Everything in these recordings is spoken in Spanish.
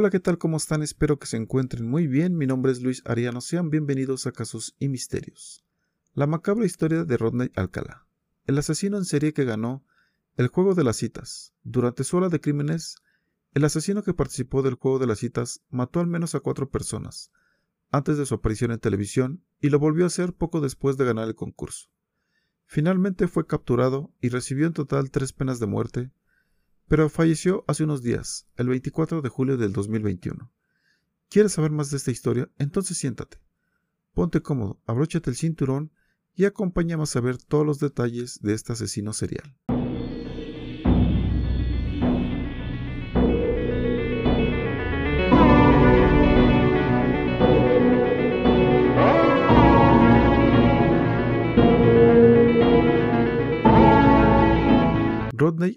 Hola, ¿qué tal? ¿Cómo están? Espero que se encuentren muy bien. Mi nombre es Luis Ariano. Sean bienvenidos a Casos y Misterios. La macabra historia de Rodney Alcalá, el asesino en serie que ganó el juego de las citas. Durante su hora de crímenes, el asesino que participó del juego de las citas mató al menos a cuatro personas antes de su aparición en televisión y lo volvió a hacer poco después de ganar el concurso. Finalmente fue capturado y recibió en total tres penas de muerte pero falleció hace unos días, el 24 de julio del 2021. ¿Quieres saber más de esta historia? Entonces siéntate. Ponte cómodo, abróchate el cinturón y acompáñame a saber todos los detalles de este asesino serial.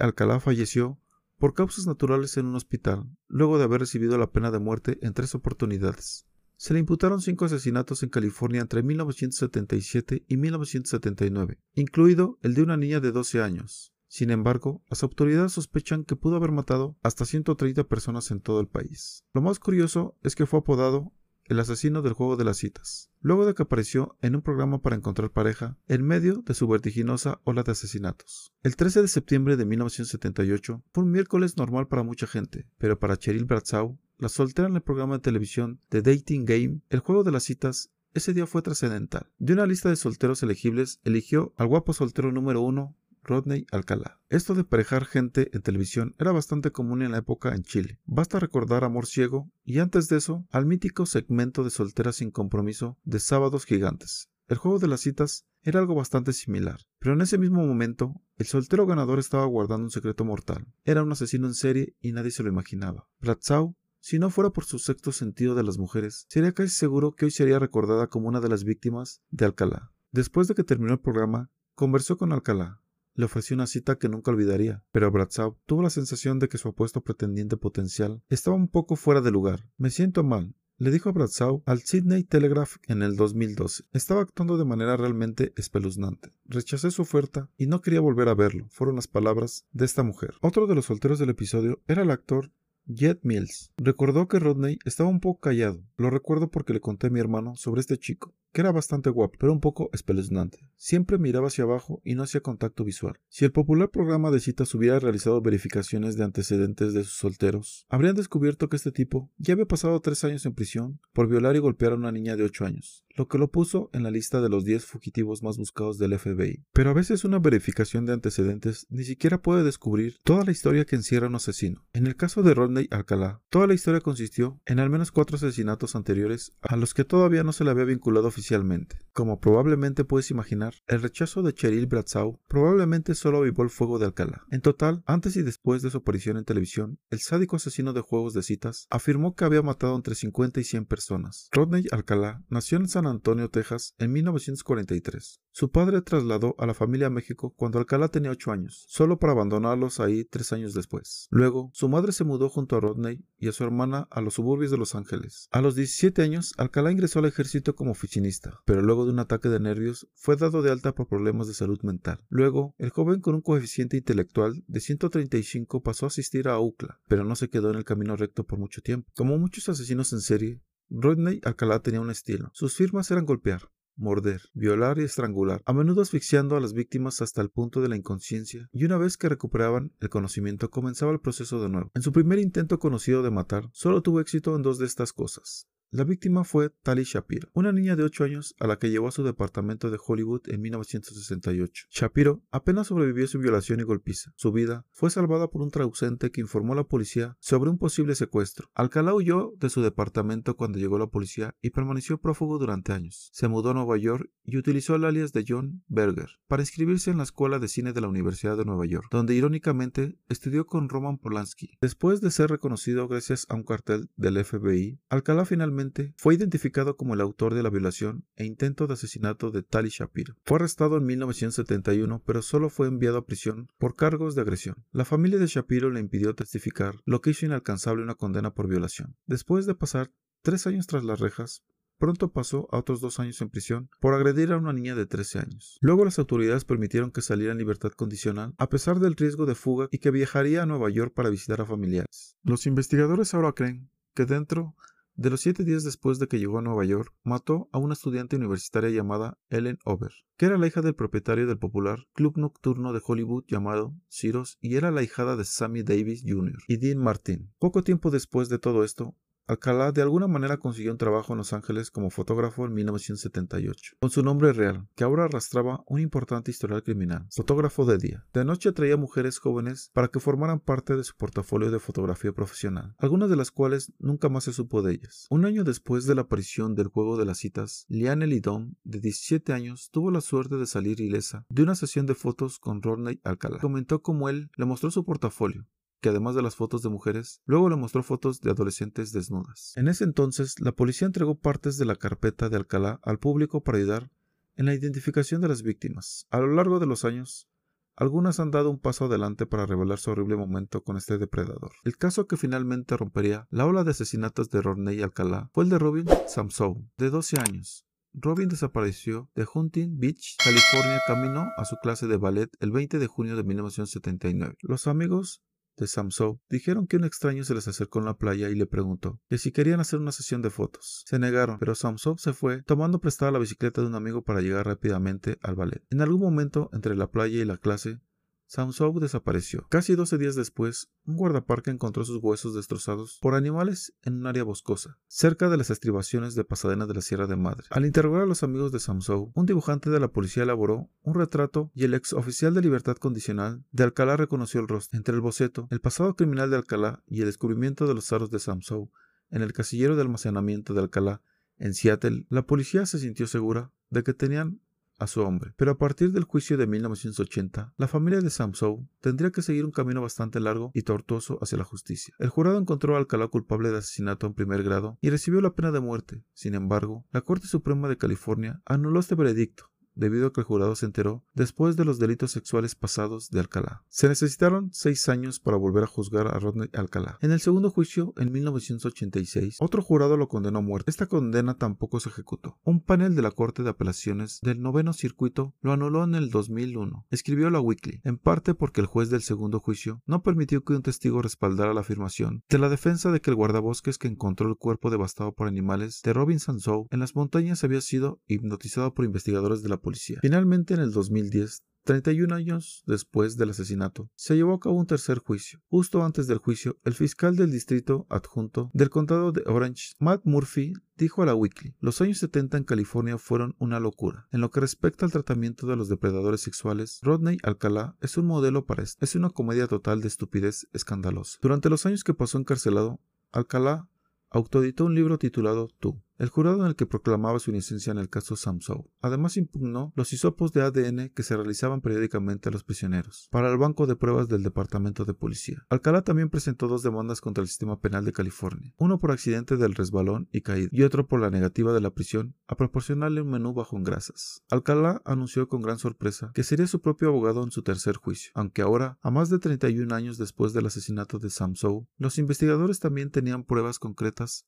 Alcalá falleció por causas naturales en un hospital, luego de haber recibido la pena de muerte en tres oportunidades. Se le imputaron cinco asesinatos en California entre 1977 y 1979, incluido el de una niña de 12 años. Sin embargo, las autoridades sospechan que pudo haber matado hasta 130 personas en todo el país. Lo más curioso es que fue apodado el asesino del juego de las citas, luego de que apareció en un programa para encontrar pareja en medio de su vertiginosa ola de asesinatos. El 13 de septiembre de 1978 fue un miércoles normal para mucha gente, pero para Cheryl Bradshaw, la soltera en el programa de televisión The Dating Game, el juego de las citas, ese día fue trascendental. De una lista de solteros elegibles, eligió al guapo soltero número uno Rodney Alcalá. Esto de parejar gente en televisión era bastante común en la época en Chile. Basta recordar Amor Ciego y antes de eso al mítico segmento de solteras sin compromiso de Sábados Gigantes. El juego de las citas era algo bastante similar, pero en ese mismo momento el soltero ganador estaba guardando un secreto mortal. Era un asesino en serie y nadie se lo imaginaba. Bradshaw si no fuera por su sexto sentido de las mujeres, sería casi seguro que hoy sería recordada como una de las víctimas de Alcalá. Después de que terminó el programa, conversó con Alcalá, le ofreció una cita que nunca olvidaría, pero Bradshaw tuvo la sensación de que su apuesto pretendiente potencial estaba un poco fuera de lugar. Me siento mal, le dijo Bradshaw al Sydney Telegraph en el 2012. Estaba actuando de manera realmente espeluznante. Rechacé su oferta y no quería volver a verlo, fueron las palabras de esta mujer. Otro de los solteros del episodio era el actor Jet Mills. Recordó que Rodney estaba un poco callado. Lo recuerdo porque le conté a mi hermano sobre este chico que era bastante guapo, pero un poco espeluznante. Siempre miraba hacia abajo y no hacía contacto visual. Si el popular programa de citas hubiera realizado verificaciones de antecedentes de sus solteros, habrían descubierto que este tipo ya había pasado tres años en prisión por violar y golpear a una niña de 8 años, lo que lo puso en la lista de los 10 fugitivos más buscados del FBI. Pero a veces una verificación de antecedentes ni siquiera puede descubrir toda la historia que encierra un asesino. En el caso de Rodney Alcalá, toda la historia consistió en al menos cuatro asesinatos anteriores a los que todavía no se le había vinculado oficialmente. Como probablemente puedes imaginar, el rechazo de Cheryl Bradshaw probablemente solo avivó el fuego de Alcalá. En total, antes y después de su aparición en televisión, el sádico asesino de juegos de citas afirmó que había matado entre 50 y 100 personas. Rodney Alcalá nació en San Antonio, Texas, en 1943. Su padre trasladó a la familia a México cuando Alcalá tenía 8 años, solo para abandonarlos ahí tres años después. Luego, su madre se mudó junto a Rodney y a su hermana a los suburbios de Los Ángeles. A los 17 años, Alcalá ingresó al ejército como oficinista, pero luego de un ataque de nervios fue dado de alta por problemas de salud mental. Luego, el joven con un coeficiente intelectual de 135 pasó a asistir a UCLA, pero no se quedó en el camino recto por mucho tiempo. Como muchos asesinos en serie, Rodney Alcalá tenía un estilo. Sus firmas eran golpear, morder, violar y estrangular, a menudo asfixiando a las víctimas hasta el punto de la inconsciencia, y una vez que recuperaban el conocimiento comenzaba el proceso de nuevo. En su primer intento conocido de matar, solo tuvo éxito en dos de estas cosas. La víctima fue Tali Shapiro, una niña de 8 años a la que llevó a su departamento de Hollywood en 1968. Shapiro apenas sobrevivió a su violación y golpiza. Su vida fue salvada por un traducente que informó a la policía sobre un posible secuestro. Alcalá huyó de su departamento cuando llegó la policía y permaneció prófugo durante años. Se mudó a Nueva York y utilizó el alias de John Berger para inscribirse en la Escuela de Cine de la Universidad de Nueva York, donde irónicamente estudió con Roman Polanski. Después de ser reconocido gracias a un cartel del FBI, Alcalá finalmente fue identificado como el autor de la violación e intento de asesinato de Tali Shapiro. Fue arrestado en 1971, pero solo fue enviado a prisión por cargos de agresión. La familia de Shapiro le impidió testificar, lo que hizo inalcanzable una condena por violación. Después de pasar tres años tras las rejas, Pronto pasó a otros dos años en prisión por agredir a una niña de 13 años. Luego las autoridades permitieron que saliera en libertad condicional a pesar del riesgo de fuga y que viajaría a Nueva York para visitar a familiares. Los investigadores ahora creen que dentro de los siete días después de que llegó a Nueva York, mató a una estudiante universitaria llamada Ellen Over, que era la hija del propietario del popular club nocturno de Hollywood llamado Ciros y era la hijada de Sammy Davis Jr. y Dean Martin. Poco tiempo después de todo esto, Alcalá de alguna manera consiguió un trabajo en Los Ángeles como fotógrafo en 1978, con su nombre real, que ahora arrastraba un importante historial criminal, fotógrafo de día. De noche atraía mujeres jóvenes para que formaran parte de su portafolio de fotografía profesional, algunas de las cuales nunca más se supo de ellas. Un año después de la aparición del juego de las citas, Liane Lidón, de 17 años, tuvo la suerte de salir ilesa de una sesión de fotos con Rodney Alcalá. Comentó cómo él le mostró su portafolio, que además de las fotos de mujeres, luego le mostró fotos de adolescentes desnudas. En ese entonces, la policía entregó partes de la carpeta de Alcalá al público para ayudar en la identificación de las víctimas. A lo largo de los años, algunas han dado un paso adelante para revelar su horrible momento con este depredador. El caso que finalmente rompería la ola de asesinatos de Rodney Alcalá fue el de Robin Samsow, de 12 años. Robin desapareció de Hunting Beach, California, camino a su clase de ballet el 20 de junio de 1979. Los amigos de Samsou dijeron que un extraño se les acercó en la playa y le preguntó que si querían hacer una sesión de fotos. Se negaron, pero Samsou se fue tomando prestada la bicicleta de un amigo para llegar rápidamente al ballet. En algún momento entre la playa y la clase, Samsung desapareció. Casi 12 días después, un guardaparque encontró sus huesos destrozados por animales en un área boscosa, cerca de las estribaciones de Pasadena de la Sierra de Madre. Al interrogar a los amigos de Samsung, un dibujante de la policía elaboró un retrato y el ex oficial de libertad condicional de Alcalá reconoció el rostro. Entre el boceto, el pasado criminal de Alcalá y el descubrimiento de los aros de Samsung en el casillero de almacenamiento de Alcalá en Seattle, la policía se sintió segura de que tenían a su hombre. Pero a partir del juicio de 1980, la familia de Samsou tendría que seguir un camino bastante largo y tortuoso hacia la justicia. El jurado encontró a Alcalá culpable de asesinato en primer grado y recibió la pena de muerte. Sin embargo, la Corte Suprema de California anuló este veredicto debido a que el jurado se enteró después de los delitos sexuales pasados de Alcalá. Se necesitaron seis años para volver a juzgar a Rodney Alcalá. En el segundo juicio, en 1986, otro jurado lo condenó a muerte. Esta condena tampoco se ejecutó. Un panel de la Corte de Apelaciones del noveno circuito lo anuló en el 2001. Escribió la Weekly, en parte porque el juez del segundo juicio no permitió que un testigo respaldara la afirmación de la defensa de que el guardabosques que encontró el cuerpo devastado por animales de Robinson Zoe en las montañas había sido hipnotizado por investigadores de la Finalmente, en el 2010, 31 años después del asesinato, se llevó a cabo un tercer juicio. Justo antes del juicio, el fiscal del distrito adjunto del condado de Orange, Matt Murphy, dijo a la Weekly, los años 70 en California fueron una locura. En lo que respecta al tratamiento de los depredadores sexuales, Rodney Alcalá es un modelo para esto. Es una comedia total de estupidez escandalosa. Durante los años que pasó encarcelado, Alcalá autoeditó un libro titulado Tú, el jurado en el que proclamaba su inocencia en el caso Samsou. Además impugnó los hisopos de ADN que se realizaban periódicamente a los prisioneros para el banco de pruebas del Departamento de Policía. Alcalá también presentó dos demandas contra el sistema penal de California, uno por accidente del resbalón y caída y otro por la negativa de la prisión a proporcionarle un menú bajo en grasas. Alcalá anunció con gran sorpresa que sería su propio abogado en su tercer juicio, aunque ahora, a más de 31 años después del asesinato de Samsou, los investigadores también tenían pruebas concretas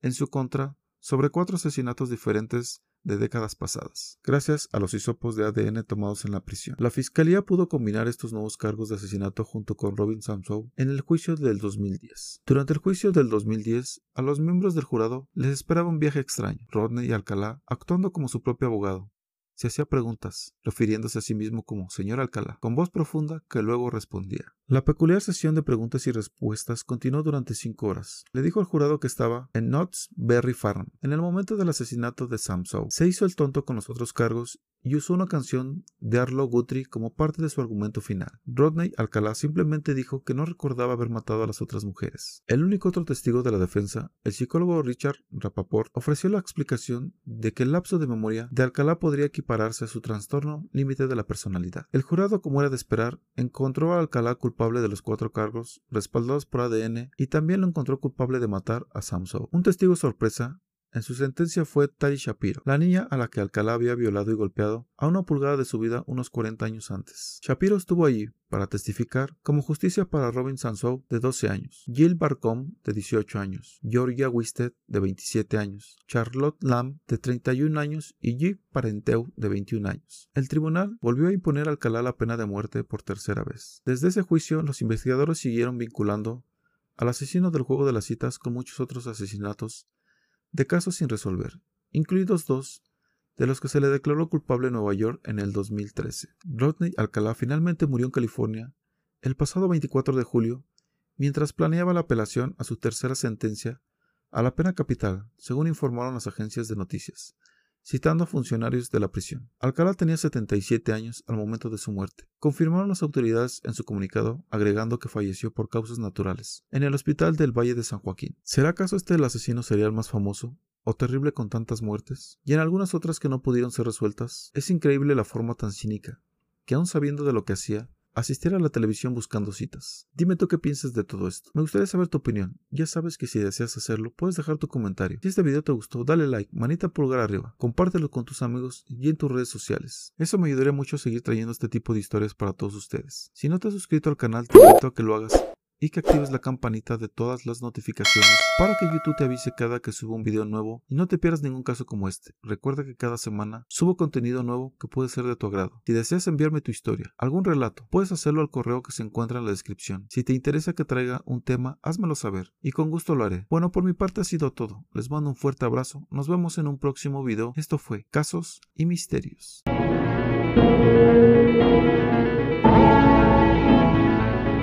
en su contra sobre cuatro asesinatos diferentes de décadas pasadas, gracias a los hisopos de ADN tomados en la prisión. La fiscalía pudo combinar estos nuevos cargos de asesinato junto con Robin Samsow en el juicio del 2010. Durante el juicio del 2010, a los miembros del jurado les esperaba un viaje extraño. Rodney Alcalá, actuando como su propio abogado, se hacía preguntas, refiriéndose a sí mismo como señor Alcalá, con voz profunda que luego respondía. La peculiar sesión de preguntas y respuestas continuó durante cinco horas. Le dijo al jurado que estaba en Knott's Berry Farm, en el momento del asesinato de Sam Se hizo el tonto con los otros cargos y usó una canción de Arlo Guthrie como parte de su argumento final. Rodney Alcalá simplemente dijo que no recordaba haber matado a las otras mujeres. El único otro testigo de la defensa, el psicólogo Richard Rapaport, ofreció la explicación de que el lapso de memoria de Alcalá podría equipararse a su trastorno límite de la personalidad. El jurado, como era de esperar, encontró a Alcalá culpable de los cuatro cargos respaldados por ADN y también lo encontró culpable de matar a Samso. Un testigo sorpresa en su sentencia fue Tari Shapiro, la niña a la que Alcalá había violado y golpeado a una pulgada de su vida unos 40 años antes. Shapiro estuvo allí para testificar como justicia para Robin Sansow de 12 años, Jill Barcom de 18 años, Georgia Wisted de 27 años, Charlotte Lamb de 31 años y G. Parenteu de 21 años. El tribunal volvió a imponer a Alcalá la pena de muerte por tercera vez. Desde ese juicio, los investigadores siguieron vinculando al asesino del juego de las citas con muchos otros asesinatos de casos sin resolver, incluidos dos de los que se le declaró culpable en Nueva York en el 2013. Rodney Alcalá finalmente murió en California el pasado 24 de julio mientras planeaba la apelación a su tercera sentencia a la pena capital, según informaron las agencias de noticias, citando a funcionarios de la prisión. Alcalá tenía 77 años al momento de su muerte. Confirmaron las autoridades en su comunicado, agregando que falleció por causas naturales, en el hospital del Valle de San Joaquín. ¿Será acaso este el asesino serial más famoso? ¿O terrible con tantas muertes? Y en algunas otras que no pudieron ser resueltas, es increíble la forma tan cínica, que aún sabiendo de lo que hacía, asistir a la televisión buscando citas. Dime tú qué piensas de todo esto. Me gustaría saber tu opinión. Ya sabes que si deseas hacerlo, puedes dejar tu comentario. Si este video te gustó, dale like, manita pulgar arriba, compártelo con tus amigos y en tus redes sociales. Eso me ayudaría mucho a seguir trayendo este tipo de historias para todos ustedes. Si no te has suscrito al canal, te invito a que lo hagas y que actives la campanita de todas las notificaciones para que YouTube te avise cada que subo un video nuevo y no te pierdas ningún caso como este. Recuerda que cada semana subo contenido nuevo que puede ser de tu agrado. Si deseas enviarme tu historia, algún relato, puedes hacerlo al correo que se encuentra en la descripción. Si te interesa que traiga un tema, házmelo saber y con gusto lo haré. Bueno, por mi parte ha sido todo. Les mando un fuerte abrazo. Nos vemos en un próximo video. Esto fue Casos y Misterios.